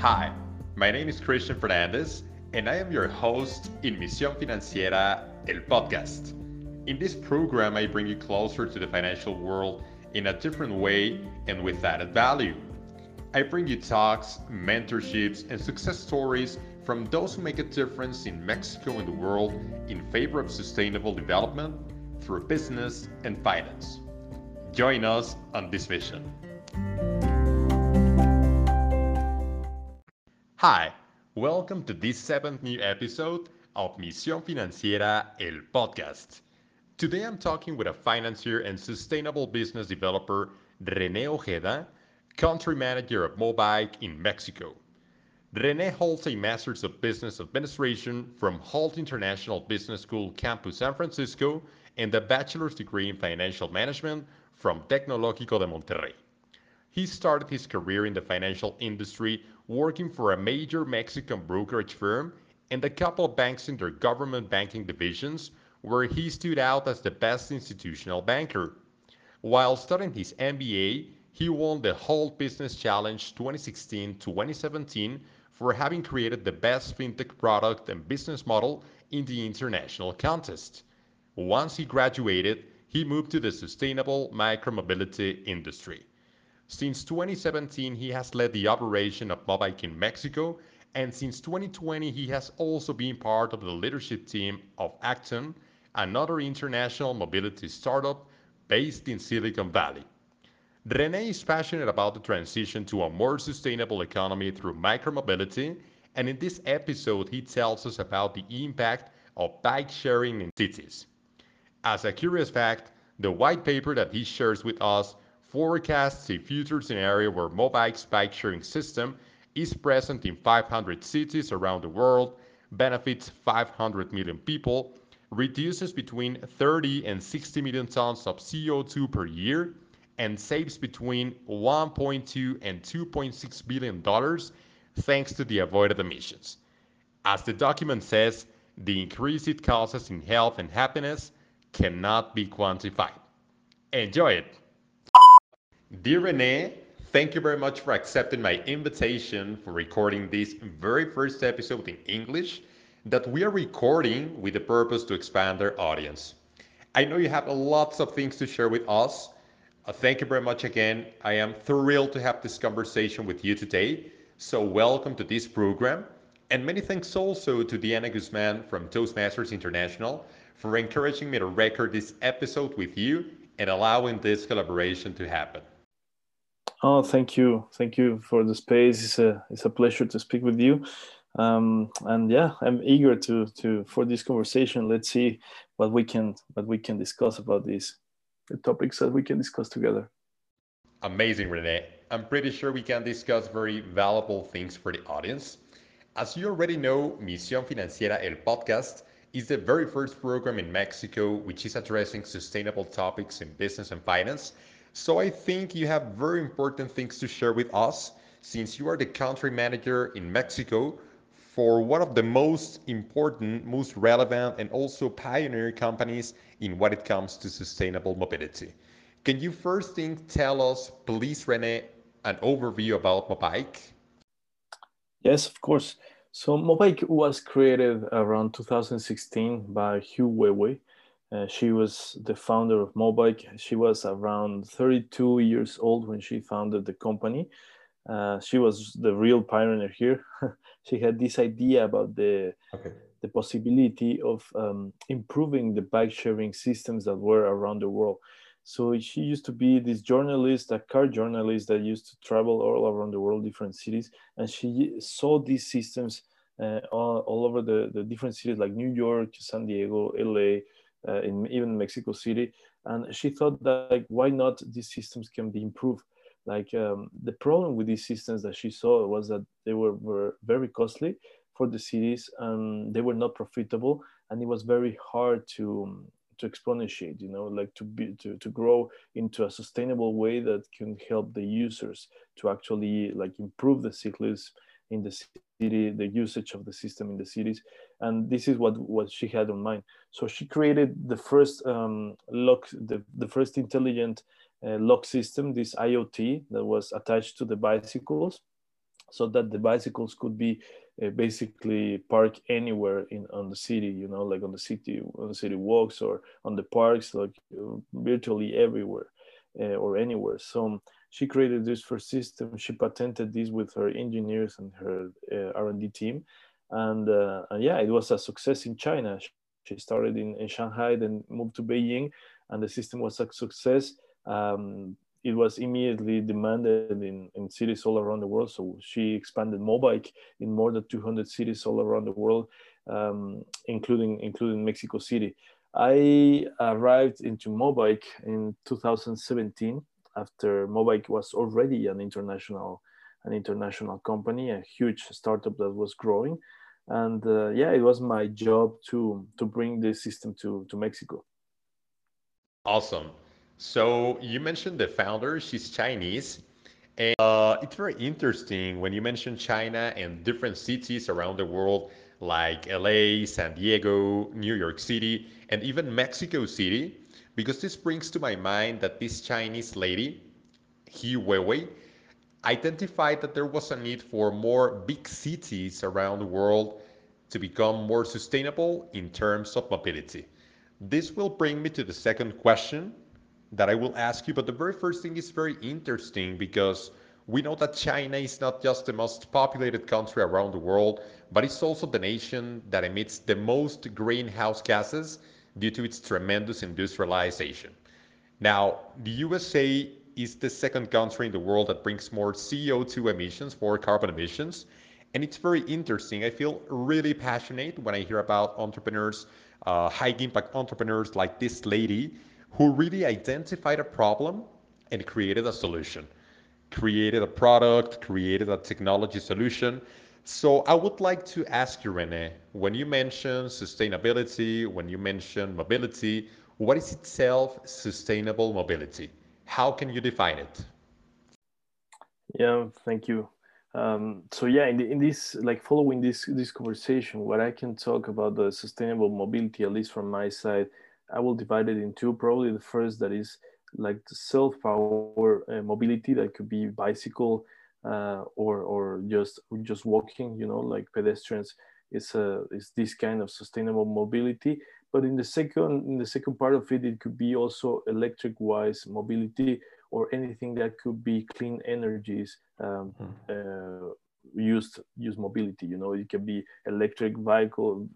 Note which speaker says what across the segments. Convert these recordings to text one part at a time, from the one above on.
Speaker 1: Hi, my name is Christian Fernandez, and I am your host in Misión Financiera, el podcast. In this program, I bring you closer to the financial world in a different way and with added value. I bring you talks, mentorships, and success stories from those who make a difference in Mexico and the world in favor of sustainable development through business and finance. Join us on this mission. Hi, welcome to this seventh new episode of Misión Financiera, el podcast. Today I'm talking with a financier and sustainable business developer, Rene Ojeda, country manager of Mobike in Mexico. Rene holds a Master's of Business Administration from Hult International Business School Campus San Francisco and a bachelor's degree in financial management from Tecnológico de Monterrey. He started his career in the financial industry working for a major Mexican brokerage firm and a couple of banks in their government banking divisions, where he stood out as the best institutional banker. While studying his MBA, he won the Hult Business Challenge 2016 2017 for having created the best fintech product and business model in the international contest. Once he graduated, he moved to the sustainable micromobility industry. Since 2017, he has led the operation of Mobike in Mexico, and since 2020, he has also been part of the leadership team of Acton, another international mobility startup based in Silicon Valley. Rene is passionate about the transition to a more sustainable economy through micromobility, and in this episode, he tells us about the impact of bike sharing in cities. As a curious fact, the white paper that he shares with us forecasts a future scenario where Mobike's bike sharing system is present in 500 cities around the world, benefits 500 million people, reduces between 30 and 60 million tons of CO2 per year, and saves between 1.2 and 2.6 billion dollars thanks to the avoided emissions. As the document says, the increase it causes in health and happiness cannot be quantified. Enjoy it! Dear Rene, thank you very much for accepting my invitation for recording this very first episode in English that we are recording with the purpose to expand our audience. I know you have lots of things to share with us. Uh, thank you very much again. I am thrilled to have this conversation with you today. So, welcome to this program. And many thanks also to Diana Guzman from Toastmasters International for encouraging me to record this episode with you and allowing this collaboration to happen.
Speaker 2: Oh, thank you, thank you for the space. It's a it's a pleasure to speak with you, um, and yeah, I'm eager to to for this conversation. Let's see what we can what we can discuss about these the topics that we can discuss together.
Speaker 1: Amazing, Rene. I'm pretty sure we can discuss very valuable things for the audience. As you already know, Misión Financiera, el podcast, is the very first program in Mexico which is addressing sustainable topics in business and finance so I think you have very important things to share with us since you are the country manager in Mexico for one of the most important, most relevant, and also pioneer companies in what it comes to sustainable mobility. Can you first thing tell us, please, Rene, an overview about Mobike?
Speaker 2: Yes, of course. So Mobike was created around 2016 by Hu Weiwei, uh, she was the founder of Mobike. She was around 32 years old when she founded the company. Uh, she was the real pioneer here. she had this idea about the okay. the possibility of um, improving the bike sharing systems that were around the world. So she used to be this journalist, a car journalist that used to travel all around the world, different cities, and she saw these systems uh, all, all over the, the different cities like New York, San Diego, LA, uh, in even Mexico City. And she thought that like, why not these systems can be improved? Like um, the problem with these systems that she saw was that they were, were very costly for the cities and they were not profitable and it was very hard to to exponentiate you know like to be to, to grow into a sustainable way that can help the users to actually like improve the cyclism in the city, the usage of the system in the cities, and this is what what she had on mind. So she created the first um, lock, the, the first intelligent uh, lock system, this IoT that was attached to the bicycles, so that the bicycles could be uh, basically parked anywhere in on the city you know like on the city on the city walks or on the parks like uh, virtually everywhere uh, or anywhere so she created this first system. She patented this with her engineers and her uh, r&d team. And, uh, and, yeah it was a success in china. She started in, in shanghai then moved to beijing and the system was a success. Um, it was immediately demanded in, in cities all around the world. So she expanded Mobike in more than 200 cities all around the world, um, including including Mexico City. I arrived into Mobike in 2017 after Mobike was already an international an international company, a huge startup that was growing, and uh, yeah, it was my job to to bring this system to to Mexico.
Speaker 1: Awesome. So you mentioned the founder, she's Chinese. And uh, it's very interesting when you mention China and different cities around the world like LA, San Diego, New York City, and even Mexico City, because this brings to my mind that this Chinese lady, He Weiwei, identified that there was a need for more big cities around the world to become more sustainable in terms of mobility. This will bring me to the second question, that I will ask you. But the very first thing is very interesting because we know that China is not just the most populated country around the world, but it's also the nation that emits the most greenhouse gases due to its tremendous industrialization. Now, the USA is the second country in the world that brings more CO2 emissions, more carbon emissions. And it's very interesting. I feel really passionate when I hear about entrepreneurs, uh, high impact entrepreneurs like this lady who really identified a problem and created a solution, created a product, created a technology solution. So I would like to ask you, Rene, when you mention sustainability, when you mention mobility, what is itself sustainable mobility? How can you define it?
Speaker 2: Yeah, thank you. Um, so yeah, in, the, in, this, like following this this conversation, what I can talk about the sustainable mobility, at least from my side, I will divide it in two. Probably the first that is like self-power uh, mobility that could be bicycle uh, or or just just walking. You know, like pedestrians is a is this kind of sustainable mobility. But in the second in the second part of it, it could be also electric-wise mobility or anything that could be clean energies um, mm-hmm. uh, used use mobility. You know, it can be electric vehicle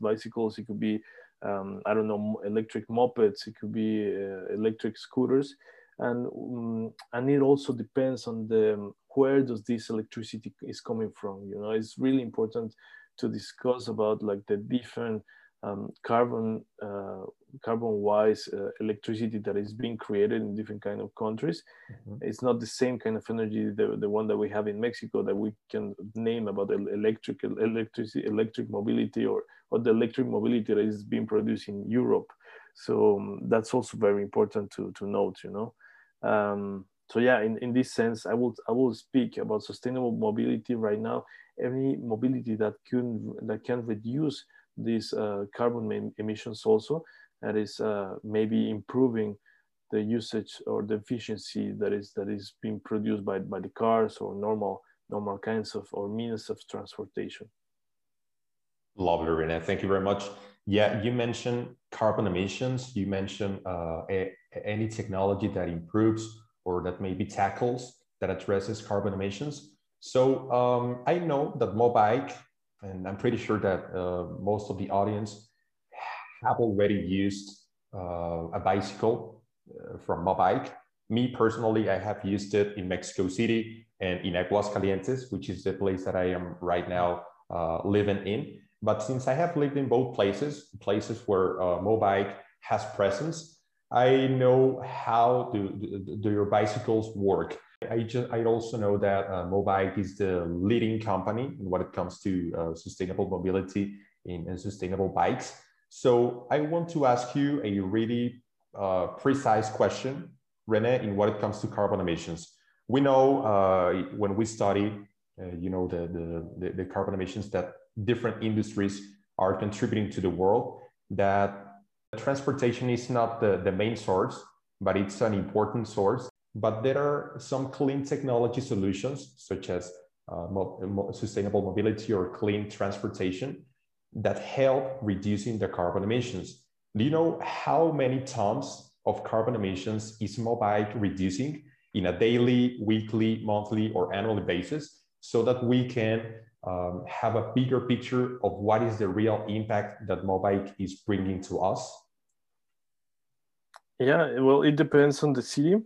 Speaker 2: bicycles. It could be um, I don't know, electric mopeds, it could be uh, electric scooters. And, um, and it also depends on the where does this electricity is coming from. You know, it's really important to discuss about like the different um, carbon uh, carbon wise uh, electricity that is being created in different kind of countries mm-hmm. it's not the same kind of energy the, the one that we have in mexico that we can name about electric electricity electric mobility or or the electric mobility that is being produced in europe so um, that's also very important to to note you know um, so yeah in, in this sense i will i will speak about sustainable mobility right now any mobility that can that can reduce these uh, carbon emissions also that is uh, maybe improving the usage or the efficiency that is that is being produced by, by the cars or normal normal kinds of or means of transportation.
Speaker 1: Lovely, Rene. Thank you very much. Yeah, you mentioned carbon emissions. You mentioned uh, a, any technology that improves or that maybe tackles that addresses carbon emissions. So um, I know that Mobike and I'm pretty sure that uh, most of the audience have already used uh, a bicycle uh, from Mobike. Me personally, I have used it in Mexico City and in Aguascalientes, which is the place that I am right now uh, living in. But since I have lived in both places, places where uh, Mobike has presence, I know how do, do, do your bicycles work I just I also know that uh, Mobike is the leading company in what it comes to uh, sustainable mobility in, in, sustainable bikes. So I want to ask you a really uh, precise question, Rene, in what it comes to carbon emissions. We know uh, when we study, uh, you know, the, the, the carbon emissions that different industries are contributing to the world, that transportation is not the, the main source, but it's an important source but there are some clean technology solutions, such as uh, mo sustainable mobility or clean transportation that help reducing the carbon emissions. Do you know how many tons of carbon emissions is Mobike reducing in a daily, weekly, monthly, or annually basis so that we can um, have a bigger picture of what is the real impact that Mobike is bringing to us?
Speaker 2: Yeah, well, it depends on the city.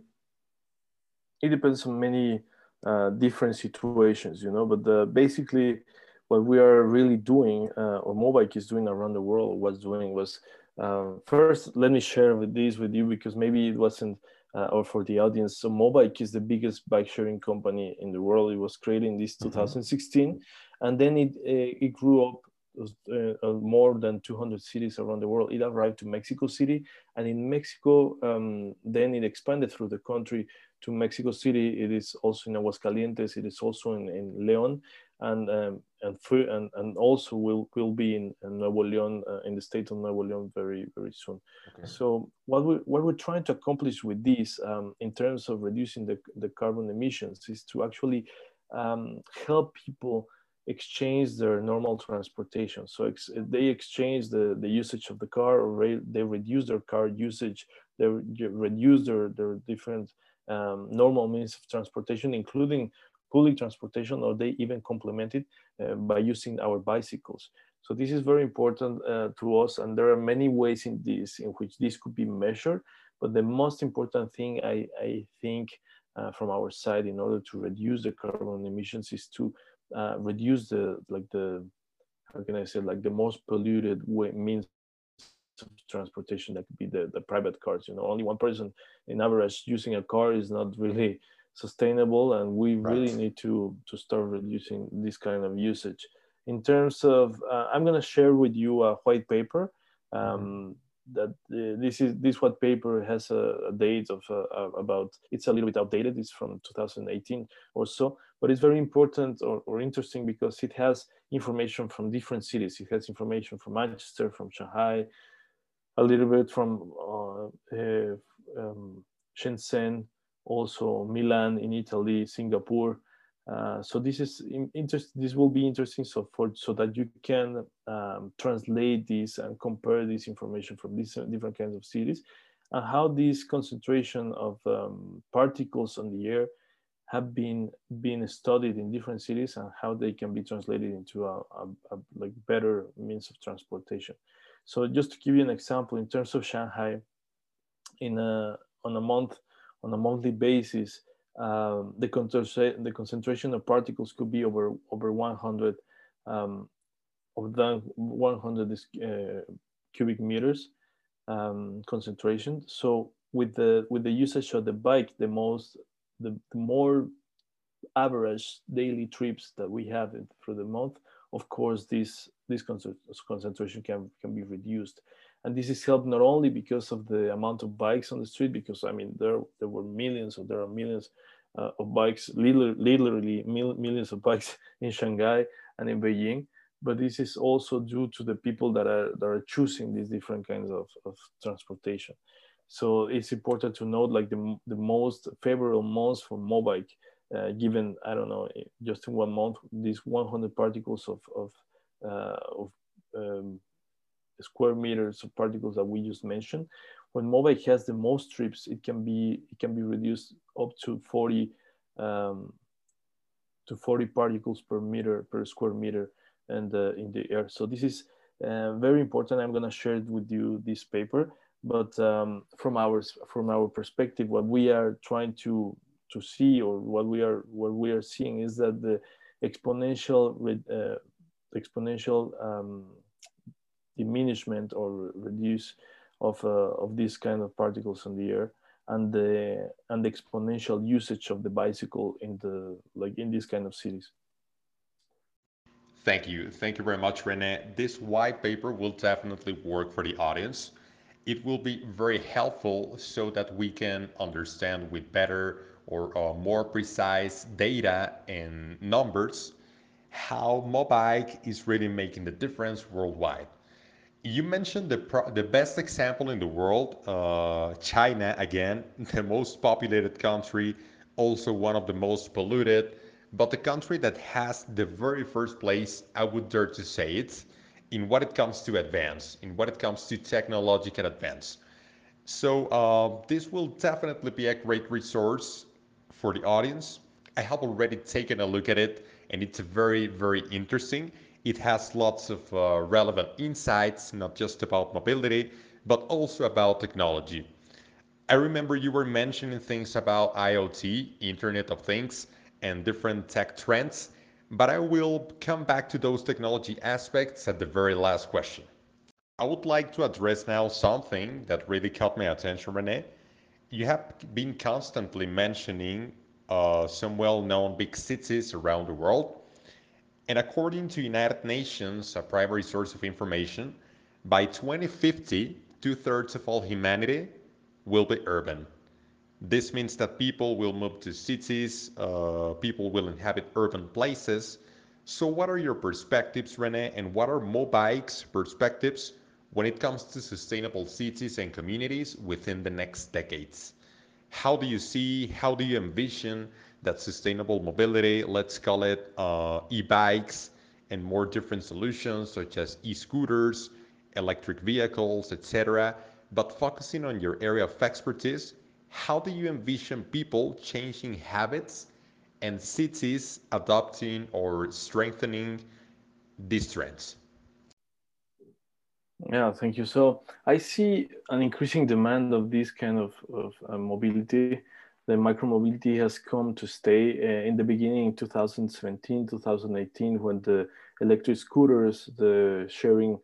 Speaker 2: It depends on many uh, different situations, you know, but the, basically what we are really doing, uh, or Mobike is doing around the world, was doing was um, first, let me share with this with you because maybe it wasn't, uh, or for the audience. So Mobike is the biggest bike sharing company in the world. It was created in this 2016, mm-hmm. And then it uh, it grew up uh, uh, more than 200 cities around the world. It arrived to Mexico City, and in Mexico, um, then it expanded through the country to Mexico City. It is also in Aguascalientes. It is also in, in León, and um, and, and and also will will be in, in Nuevo León uh, in the state of Nuevo León very very soon. Okay. So what we what we're trying to accomplish with this um, in terms of reducing the the carbon emissions is to actually um, help people exchange their normal transportation. So ex they exchange the, the usage of the car or re they reduce their car usage, they re reduce their, their different um, normal means of transportation, including public transportation, or they even complement it uh, by using our bicycles. So this is very important uh, to us, and there are many ways in this in which this could be measured. But the most important thing I, I think uh, from our side in order to reduce the carbon emissions is to uh, reduce the like the how can I say like the most polluted way, means of transportation that could be the, the private cars you know only one person in average using a car is not really sustainable and we right. really need to to start reducing this kind of usage in terms of uh, i'm going to share with you a white paper mm-hmm. That uh, this is this white paper has a, a date of uh, about it's a little bit outdated it's from 2018 or so but it's very important or, or interesting because it has information from different cities it has information from manchester from shanghai a little bit from uh, uh, um, Shenzhen, also Milan in Italy, Singapore. Uh, so this is interest. This will be interesting. So for so that you can um, translate this and compare this information from these different kinds of cities, and how this concentration of um, particles on the air have been been studied in different cities and how they can be translated into a, a, a like better means of transportation. So just to give you an example, in terms of Shanghai, in a, on a month, on a monthly basis, um, the, concentra the concentration of particles could be over over 100 um, of that 100 uh, cubic meters um, concentration. So with the with the usage of the bike, the most the, the more average daily trips that we have through the month, of course, this this concentration can can be reduced, and this is helped not only because of the amount of bikes on the street, because I mean there there were millions or there are millions uh, of bikes, literally, literally mil millions of bikes in Shanghai and in Beijing, but this is also due to the people that are that are choosing these different kinds of, of transportation. So it's important to note like the, the most favorable months for Mobike uh, given I don't know just in one month these 100 particles of of, uh, of um, square meters of particles that we just mentioned. When Mobike has the most trips, it can be it can be reduced up to 40 um, to 40 particles per meter per square meter and uh, in the air. So this is uh, very important. I'm going to share it with you this paper. But um, from our from our perspective, what we are trying to to see or what we are what we are seeing is that the exponential uh, exponential um, diminishment or reduce of uh, of these kind of particles in the air and the and the exponential usage of the bicycle in the like in these kind of cities.
Speaker 1: Thank you. Thank you very much rene. This white paper will definitely work for the audience. It will be very helpful so that we can understand with better or uh, more precise data and numbers how Mobike is really making the difference worldwide. You mentioned the, the best example in the world, uh, China, again, the most populated country, also one of the most polluted, but the country that has the very first place, I would dare to say it, in what it comes to advance, in what it comes to technological advance. So uh, this will definitely be a great resource for the audience. I have already taken a look at it, and it's very, very interesting. It has lots of uh, relevant insights, not just about mobility, but also about technology. I remember you were mentioning things about IoT, Internet of Things, and different tech trends, but I will come back to those technology aspects at the very last question. I would like to address now something that really caught my attention, Rene. You have been constantly mentioning uh, some well-known big cities around the world, and according to United Nations, a primary source of information, by 2050, two-thirds of all humanity will be urban. This means that people will move to cities, uh, people will inhabit urban places. So, what are your perspectives, Rene, and what are Mobike's perspectives when it comes to sustainable cities and communities within the next decades? How do you see, how do you envision that sustainable mobility, let's call it uh, e bikes, and more different solutions such as e scooters, electric vehicles, etc., but focusing on your area of expertise, how do you envision people changing habits and cities adopting or strengthening these trends?
Speaker 2: Yeah, thank you. So I see an increasing demand of this kind of, of uh, mobility. The micromobility has come to stay. Uh, in the beginning, in 2017, 2018, when the electric scooters, the sharing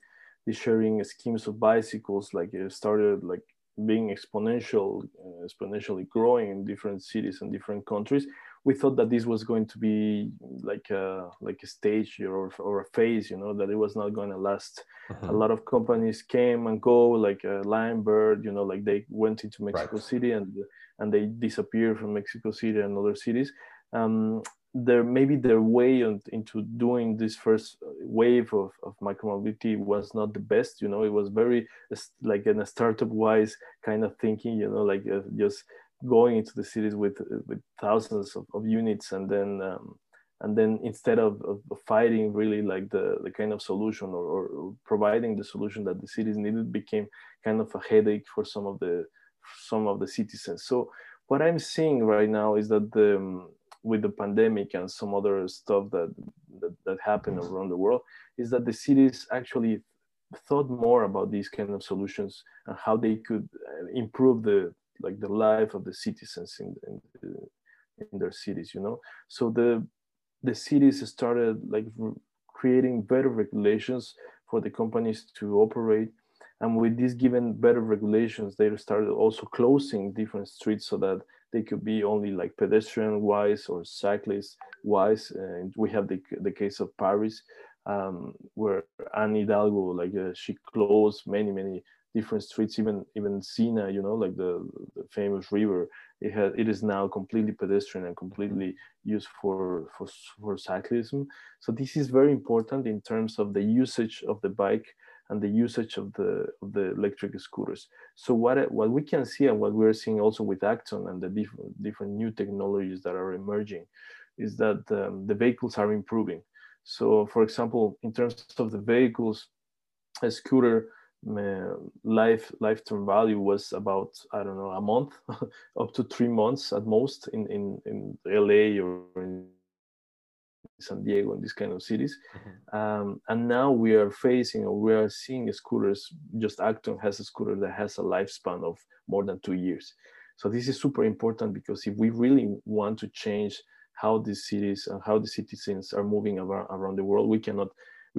Speaker 2: the sharing schemes of bicycles like it started like being exponential uh, exponentially growing in different cities and different countries we thought that this was going to be like a like a stage or, or a phase you know that it was not going to last. A lot of companies came and go like uh, Lime bird you know like they went into mexico right. city and and they disappeared from mexico city and other cities. Um, their maybe their way on, into doing this first wave of, of micromobility was not the best you know it was very like in a startup wise kind of thinking you know like uh, just going into the cities with with thousands of, of units and then um, and then instead of, of, fighting really like the, the kind of solution or, or, providing the solution that the cities needed became kind of a headache for some of the some of the citizens. So what i'm seeing right now is that the um, with the pandemic and some other stuff that, that, that happened around the world is that the cities actually thought more about these kind of solutions and how they could uh, improve the like the life of the citizens in, in, in their cities you know so the the cities started like creating better regulations for the companies to operate and with these given better regulations they started also closing different streets so that they could be only like pedestrian wise or cyclist wise. And we have the, the case of Paris, um, where Anne Hidalgo, like uh, she closed many, many different streets, even even Sena, you know, like the, the famous river, it has it is now completely pedestrian and completely used for for for cyclism. So this is very important in terms of the usage of the bike and the usage of the of the electric scooters. So what what we can see and what we're seeing also with Acton and the different different new technologies that are emerging is that um, the vehicles are improving. So for example, in terms of the vehicles, a scooter life lifetime value was about I don't know a month, up to three months at most in in in LA or in San Diego and these kind of cities. Mm-hmm. Um, and now we are facing or we are seeing scooters, just Acton has a scooter that has a lifespan of more than two years. So this is super important because if we really want to change how these cities and how the citizens are moving around, around the world, we cannot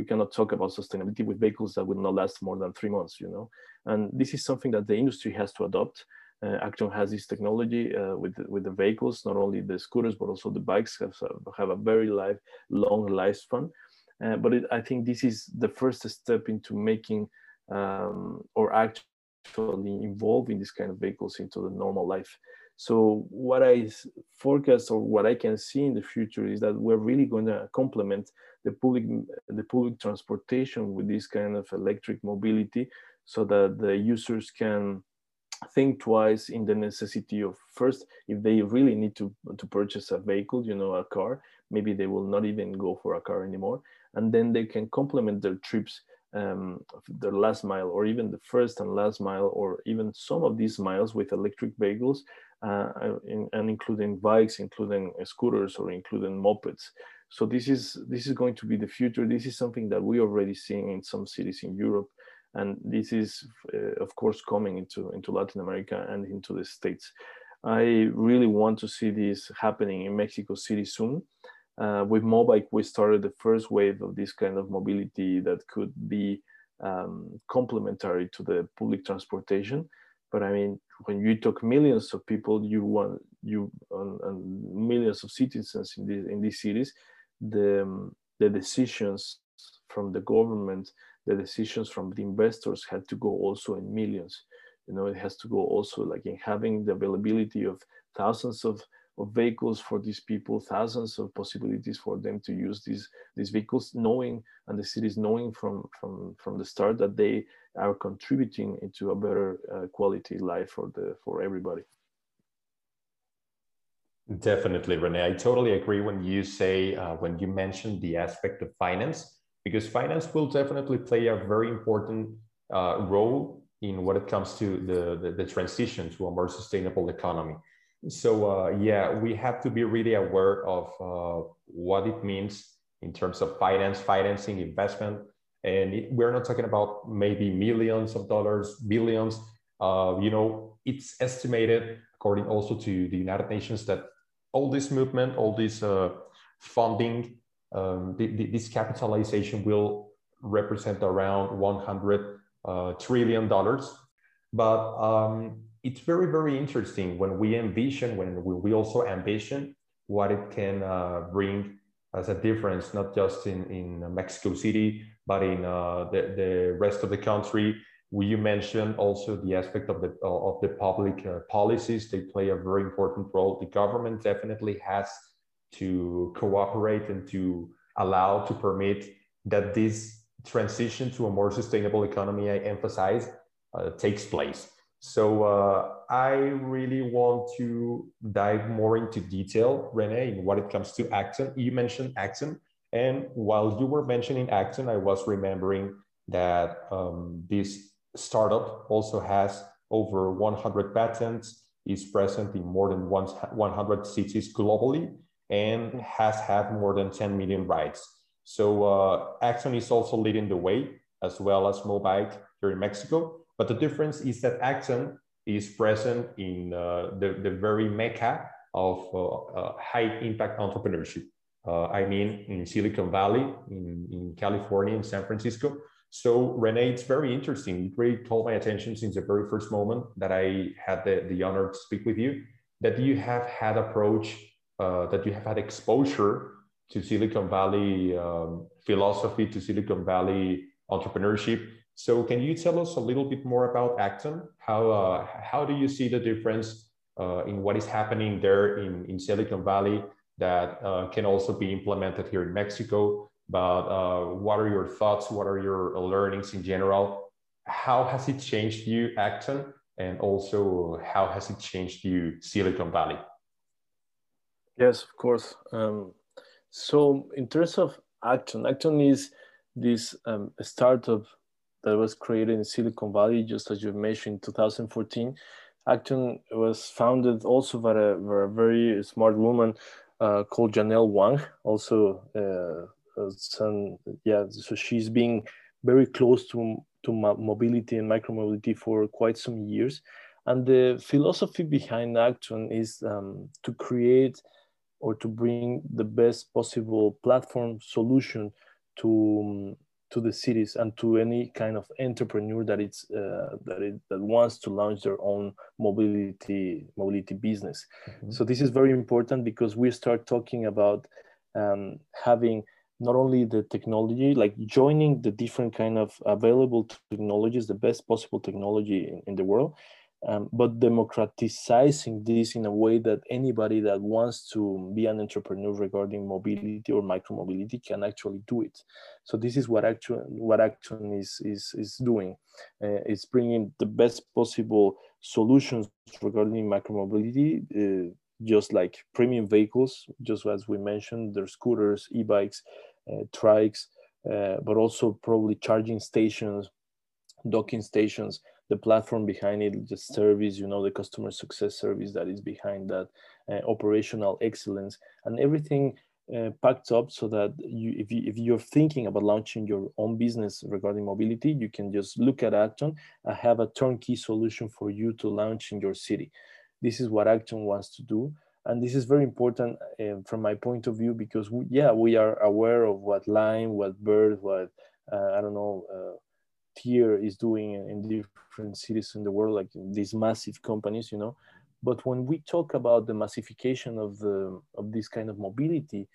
Speaker 2: we cannot talk about sustainability with vehicles that will not last more than three months, you know. And this is something that the industry has to adopt uh, Acton has this technology uh, with with the vehicles, not only the scooters but also the bikes have have a very life long lifespan. Uh, but it, I think this is the first step into making um, or actually involving these kind of vehicles into the normal life. So what I forecast or what I can see in the future is that we're really going to complement the public the public transportation with this kind of electric mobility, so that the users can think twice in the necessity of first if they really need to to purchase a vehicle you know a car maybe they will not even go for a car anymore. And then they can complement their trips um, the last mile or even the first and last mile or even some of these miles with electric vehicles uh, in, and including bikes including scooters or including mopeds. So this is this is going to be the future. This is something that we already seeing in some cities in europe. And this is uh, of course coming into into latin america and into the states. I really want to see this happening in mexico city soon. Uh, with Mobike, we started the first wave of this kind of mobility that could be um, complementary to the public transportation. But I mean, when you talk millions of people, you want you and, millions of citizens in these in these cities, the um, the decisions from the government, the decisions from the investors had to go also in millions. You know, it has to go also like in having the availability of thousands of of vehicles for these people, thousands of possibilities for them to use these these vehicles, knowing and the cities knowing from from from the start that they are contributing into a better uh, quality life for the for everybody.
Speaker 1: Definitely, Rene. I totally agree when you say uh, when you mention the aspect of finance, because finance will definitely play a very important uh, role in what it comes to the, the, the transition to a more sustainable economy so uh, yeah, we have to be really aware of uh, what it means in terms of finance, financing, investment, and it, we're not talking about maybe millions of dollars, billions. Uh, you know, it's estimated, according also to the United Nations, that all this movement, all this uh, funding, um, the, the, this capitalization will represent around 100 uh, trillion dollars. But um, it's very, very interesting when we envision, when we also ambition what it can uh, bring as a difference, not just in, in Mexico City, but in uh, the, the rest of the country. You mentioned also the aspect of the, of the public uh, policies. They play a very important role. The government definitely has to cooperate and to allow, to permit that this transition to a more sustainable economy, I emphasize, uh, takes place. So uh, I really want to dive more into detail, Rene, in what it comes to Acton. You mentioned Acton, and while you were mentioning Acton, I was remembering that um, this startup also has over 100 patents, is present in more than 100 cities globally, and has had more than 10 million rides. So uh, Acton is also leading the way, as well as Mobike here in Mexico. But the difference is that Acton is present in uh, the, the very mecca of uh, uh, high impact entrepreneurship. Uh, I mean, in Silicon Valley, in, in California, in San Francisco. So, Rene, it's very interesting. It really caught my attention since the very first moment that I had the, the honor to speak with you, that you have had approach, uh, that you have had exposure to Silicon Valley um, philosophy, to Silicon Valley entrepreneurship, so can you tell us a little bit more about Acton? How, uh, how do you see the difference uh, in what is happening there in, in Silicon Valley that uh, can also be implemented here in Mexico? But uh, what are your thoughts? What are your learnings in general? How has it changed you, Acton? And also, how has it changed you, Silicon Valley?
Speaker 2: Yes, of course. Um, so, in terms of Acton, Acton is this um, startup that was created in Silicon Valley, just as you mentioned, in 2014. Acton was founded also by a, by a very smart woman uh, called Janelle Wang. Also, uh, some, yeah, so she's been very close to to mobility and micromobility for quite some years. And the philosophy behind Acton is um, to create or to bring the best possible platform solution to um, to the cities and to any kind of entrepreneur that it's uh, that it, that wants to launch their own mobility mobility business. Mm-hmm. So this is very important because we start talking about um, having not only the technology like joining the different kind of available technologies the best possible technology in, in the world um, but democratizing this in a way that anybody that wants to be an entrepreneur regarding mobility or micromobility can actually do it. So this is what Acton what Acton is is is doing. Uh, it's bringing the best possible solutions regarding micromobility, uh, just like premium vehicles, just as we mentioned, there's scooters, e-bikes, uh, trikes, uh, but also probably charging stations, docking stations, the platform behind it, the service, you know, the customer success service that is behind that, uh, operational excellence, and everything uh, packed up so that you if, you, if you're thinking about launching your own business regarding mobility, you can just look at Acton and have a turnkey solution for you to launch in your city. This is what Acton wants to do. And this is very important uh, from my point of view because, we, yeah, we are aware of what Lime, what Bird, what, uh, I don't know, uh, Tier is doing in different cities in the world, like these massive companies, you know. But when we talk about the massification of the of this kind of mobility,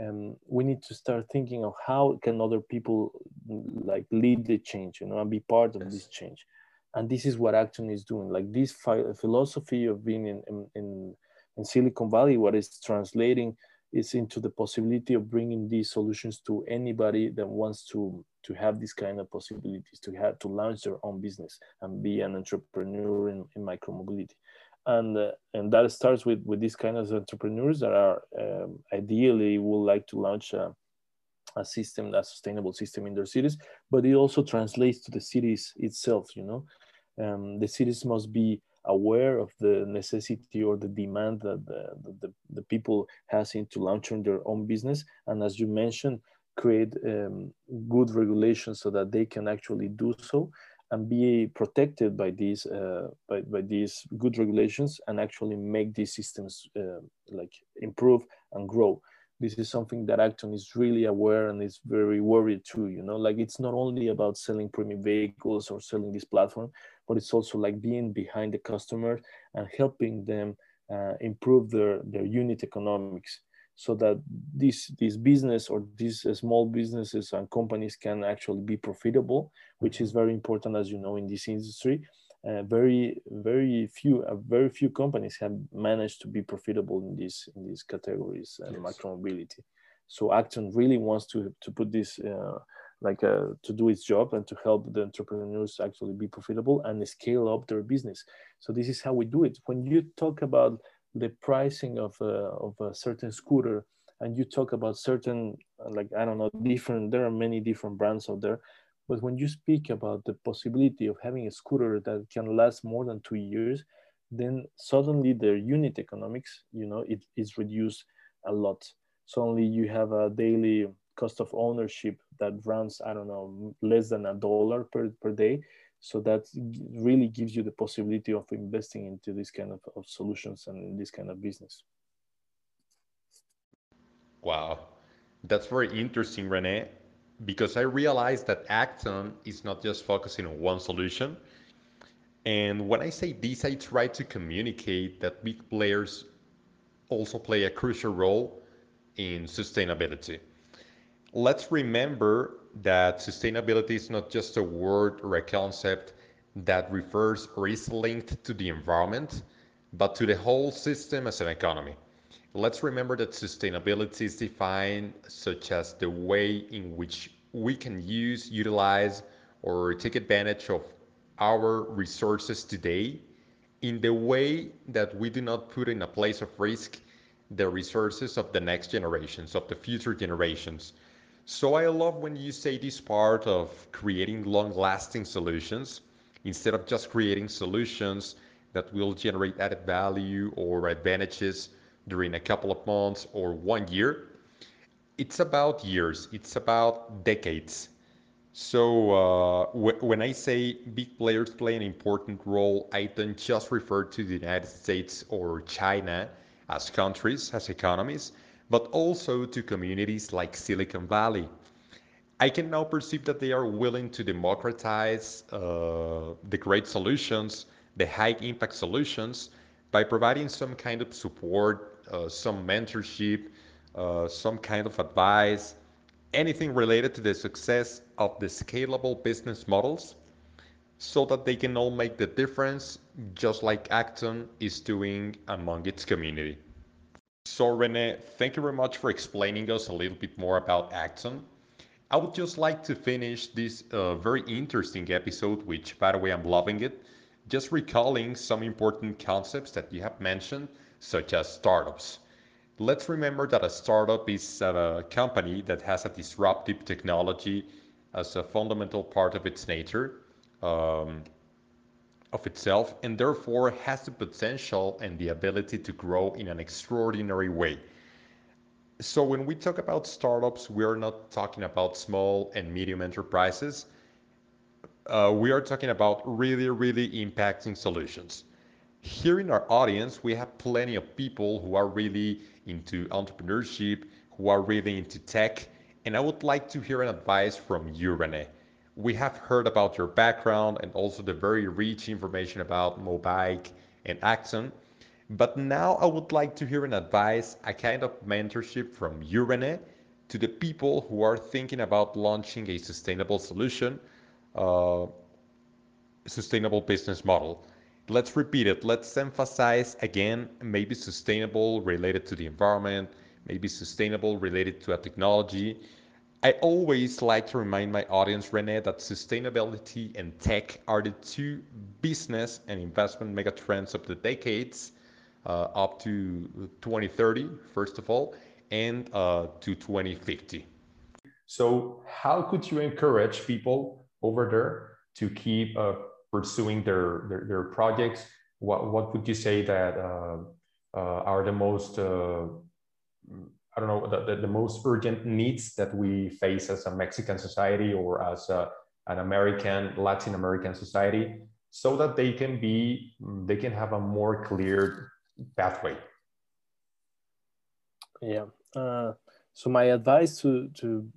Speaker 2: um, we need to start thinking of how can other people like lead the change, you know, and be part of this change. And this is what Acton is doing. Like this philosophy of being in, in, in Silicon Valley, what is translating is into the possibility of bringing these solutions to anybody that wants to to have these kind of possibilities to have to launch their own business and be an entrepreneur in, in micromobility. And uh, and that starts with with these kind of entrepreneurs that are um, ideally would like to launch a, a system a sustainable system in their cities but it also translates to the cities itself you know? Um, the cities must be aware of the necessity or the demand that the, the, the people has into launching their own business. And as you mentioned create um, good regulations so that they can actually do so and be protected by these uh, by, by these good regulations and actually make these systems uh, like improve and grow. This is something that acton is really aware and is very worried too you know? Like it's not only about selling premium vehicles or selling this platform but it's also like being behind the customer and helping them uh, improve their their unit economics so that this this business or these uh, small businesses and companies can actually be profitable which is very important as you know in this industry. Uh, very very few uh, very few companies have managed to be profitable in these in these categories and yes. micromobility so acton really wants to to put this uh, like uh, to do its job and to help the entrepreneurs actually be profitable and scale up their business. So this is how we do it. When you talk about the pricing of a, of a certain scooter and you talk about certain uh, like i don't know different there are many different brands out there but when you speak about the possibility of having a scooter that can last more than two years then suddenly their unit economics you know it is reduced a lot. Suddenly you have a daily cost of ownership that runs i don't know less than a dollar per, per day so that really gives you the possibility of investing into this kind of, of solutions and this kind of business.
Speaker 1: Wow. That's very interesting rene because i realized that acton is not just focusing on one solution. And when i say this i try to communicate that big players also play a crucial role in sustainability. Let's remember that sustainability is not just a word or a concept that refers or is linked to the environment, but to the whole system as an economy. Let's remember that sustainability is defined such as the way in which we can use, utilize, or take advantage of our resources today in the way that we do not put in a place of risk the resources of the next generations, of the future generations. So I love when you say this part of creating long-lasting solutions instead of just creating solutions that will generate added value or advantages during a couple of months or one year. It's about years, it's about decades. So uh, when I say big players play an important role, I don't just refer to the United States or China as countries, as economies, but also to communities like Silicon Valley. I can now perceive that they are willing to democratize uh, the great solutions, the high impact solutions, by providing some kind of support, uh, some mentorship, uh, some kind of advice, anything related to the success of the scalable business models so that they can all make the difference, just like Acton is doing among its community. So Rene, thank you very much for explaining us a little bit more about Acton. I would just like to finish this uh, very interesting episode, which by the way, I'm loving it, just recalling some important concepts that you have mentioned, such as startups. Let's remember that a startup is a company that has a disruptive technology as a fundamental part of its nature, um, of itself, and therefore has the potential and the ability to grow in an extraordinary way. So when we talk about startups, we are not talking about small and medium enterprises. Uh, we are talking about really, really impacting solutions. Here in our audience, we have plenty of people who are really into entrepreneurship, who are really into tech, and I would like to hear an advice from you, Rene. We have heard about your background and also the very rich information about Mobike and Acton. But now I would like to hear an advice, a kind of mentorship from you, Rene, to the people who are thinking about launching a sustainable solution, uh, sustainable business model. Let's repeat it. Let's emphasize again, maybe sustainable related to the environment, maybe sustainable related to a technology. I always like to remind my audience, Rene, that sustainability and tech are the two business and investment megatrends of the decades uh, up to 2030, first of all, and uh, to 2050. So, how could you encourage people over there to keep uh, pursuing their, their, their projects? What what would you say that uh, uh, are the most uh, I don't know the, the, the, most urgent needs that we face as a Mexican society or as a, an American Latin American society, so that they can be they can have a more clear pathway?
Speaker 2: Yeah. Uh, so my advice to to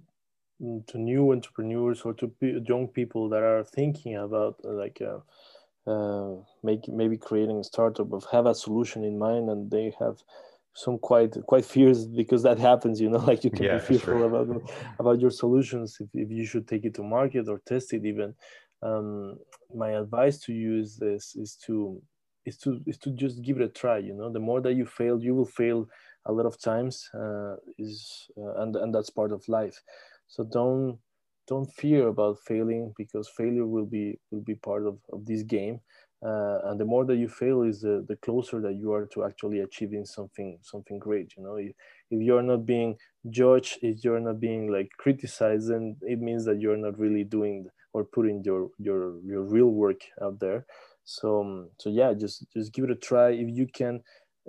Speaker 2: to new entrepreneurs or to young people that are thinking about uh, like uh, uh, make maybe creating a startup of have a solution in mind and they have some quite quite fears because that happens you know like you can yeah, be fearful sure. about about your solutions if, if you should take it to market or test it even. Um, my advice to you is this is to is to is to just give it a try you know. The more that you fail you will fail a lot of times uh, is uh, and and that's part of life. So don't don't fear about failing because failure will be will be part of, of this game uh, and the more that you fail is the, the closer that you are to actually achieving something something great you know? If, if you're not being judged if you're not being like criticized then it means that you're not really doing or putting your your your real work out there. So um, so yeah just just give it a try. If you can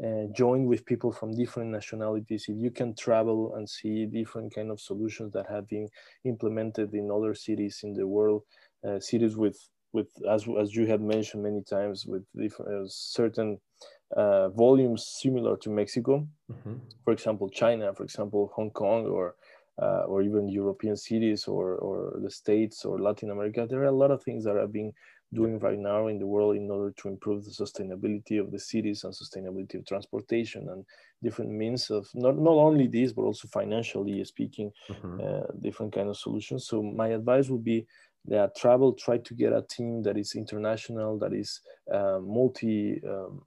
Speaker 2: uh, join with people from different nationalities if you can travel and see different kind of solutions that have been implemented in other cities in the world uh, cities with with as, as you had mentioned many times with different uh, certain uh, volumes similar to mexico mm-hmm. for example china for example hong kong or uh, or even European cities or, or the States or Latin America, there are a lot of things that are being doing right now in the world in order to improve the sustainability of the cities and sustainability of transportation and different means of not, not only this but also financially speaking mm-hmm. uh, different kind of solutions so my advice would be that travel try to get a team that is international that is uh, multi um,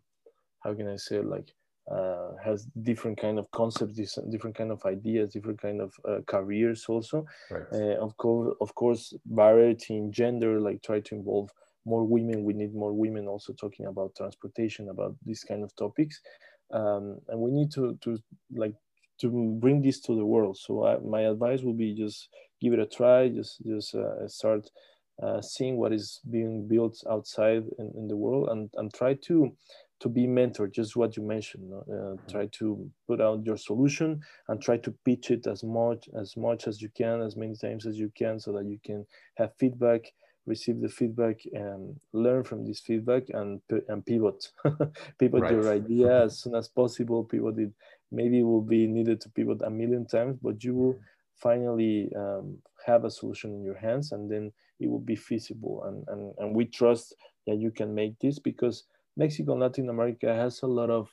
Speaker 2: how can i say like uh, has different kind of concepts, different kind of ideas, different kind of uh, careers also. Right. Uh, of course, of course, variety in gender, like try to involve more women. We need more women also talking about transportation, about these kind of topics, um, and we need to to like to bring this to the world. So I, my advice would be just give it a try. Just just uh, start uh, seeing what is being built outside in, in the world, and and try to to be mentored just what you mentioned uh, mm-hmm. try to put out your solution and try to pitch it as much as much as you can as many times as you can so that you can have feedback receive the feedback and learn from this feedback and and pivot pivot right. your idea as soon as possible pivot it maybe it will be needed to pivot a million times but you will finally um, have a solution in your hands and then it will be feasible and, and and we trust that you can make this because mexico and latin america has a lot of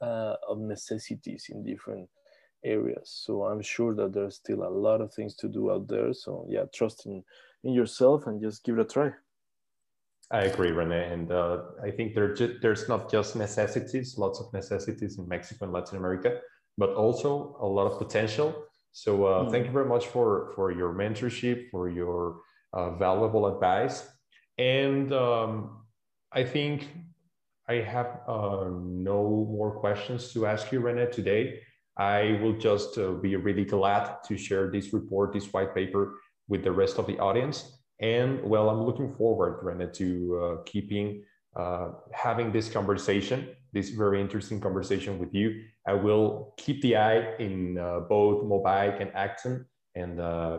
Speaker 2: uh, of necessities in different areas so i'm sure that there's still a lot of things to do out there so yeah trust in in yourself and just give it a try.
Speaker 1: I agree, Rene, and uh, I think there there's not just necessities, lots of necessities in Mexico and Latin America, but also a lot of potential. So uh, mm. thank you very much for for your mentorship, for your uh, valuable advice, and um, I think I have uh, no more questions to ask you, Rene, today. I will just uh, be really glad to share this report, this white paper with the rest of the audience. And well, I'm looking forward, Rene, to uh, keeping uh, having this conversation, this very interesting conversation with you. I will keep the eye in uh, both Mobike and Acton and uh,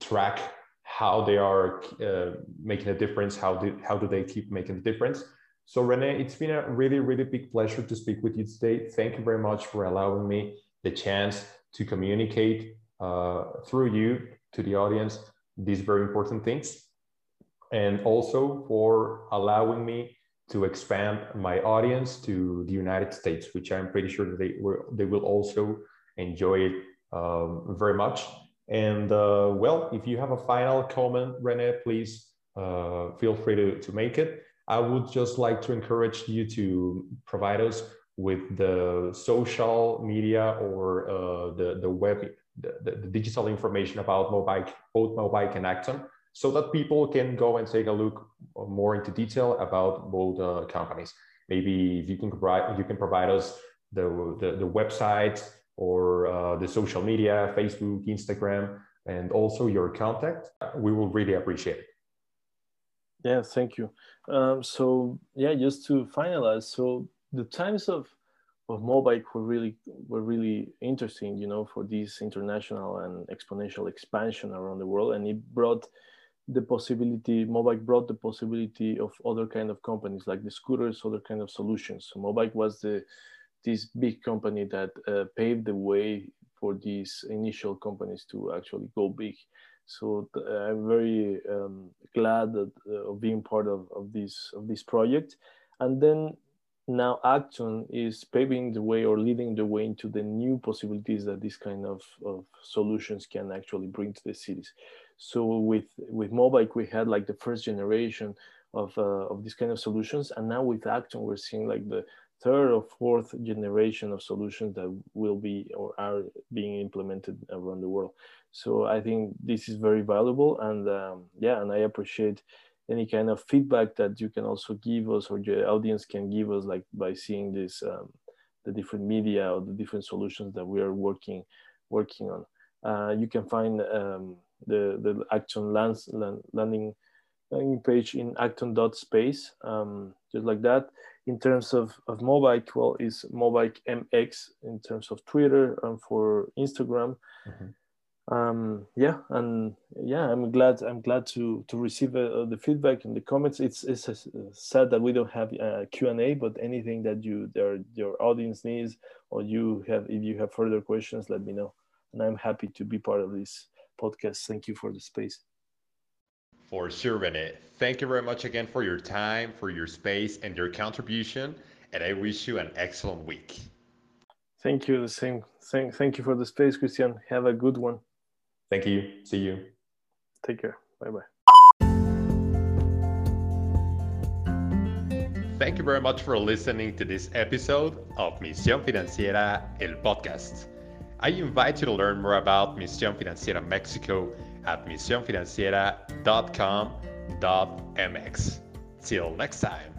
Speaker 1: track how they are uh, making a difference, how do, how do they keep making the difference. So Rene, it's been a really, really big pleasure to speak with you today. Thank you very much for allowing me the chance to communicate uh, through you to the audience these very important things. And also for allowing me to expand my audience to the United States, which I'm pretty sure that they, will, they will also enjoy it um, very much. And uh, well, if you have a final comment, Rene, please uh, feel free to, to make it. I would just like to encourage you to provide us with the social media or uh, the, the web, the, the, digital information about Mobike, both Mobike and Acton, so that people can go and take a look more into detail about both uh, companies. Maybe if you can provide, you can provide us the, the, the website or uh, the social media, Facebook, Instagram, and also your contact, we will really appreciate it.
Speaker 2: Yeah, thank you. Um, so yeah, just to finalize, so the times of of Mobike were really were really interesting, you know, for this international and exponential expansion around the world, and it brought the possibility. Mobike brought the possibility of other kind of companies like the scooters, other kind of solutions. So Mobike was the this big company that uh, paved the way for these initial companies to actually go big. So uh, I'm very um, glad that, uh, of being part of, of this of this project. And then now Acton is paving the way or leading the way into the new possibilities that this kind of, of solutions can actually bring to the cities. So with with Mobike, we had like the first generation of, uh, of this kind of solutions. And now with Acton, we're seeing like the third or fourth generation of solutions that will be or are being implemented around the world. So I think this is very valuable, and um, yeah, and I appreciate any kind of feedback that you can also give us or the audience can give us, like by seeing this um, the different media or the different solutions that we are working working on. Uh, you can find um, the the Acton lands, landing landing page in acton.space, um, just like that. In terms of, of Mobike, well, is Mobike MX in terms of Twitter and for Instagram. Mm-hmm um, yeah and yeah i'm glad i'm glad to to receive uh, the feedback and the comments it's it's uh, sad that we don't have a q&a but anything that you their your audience needs or you have if you have further questions let me know and i'm happy to be part of this podcast thank you for the space
Speaker 1: for sure Rene. thank you very much again for your time for your space and your contribution and i wish you an excellent week
Speaker 2: thank you the same thank, thank you for the space christian have a good one
Speaker 1: Thank you. See you.
Speaker 2: Take care. Bye bye.
Speaker 1: Thank you very much for listening to this episode of Misión Financiera, el podcast. I invite you to learn more about Misión Financiera Mexico at misionfinanciera.com.mx. Till next time.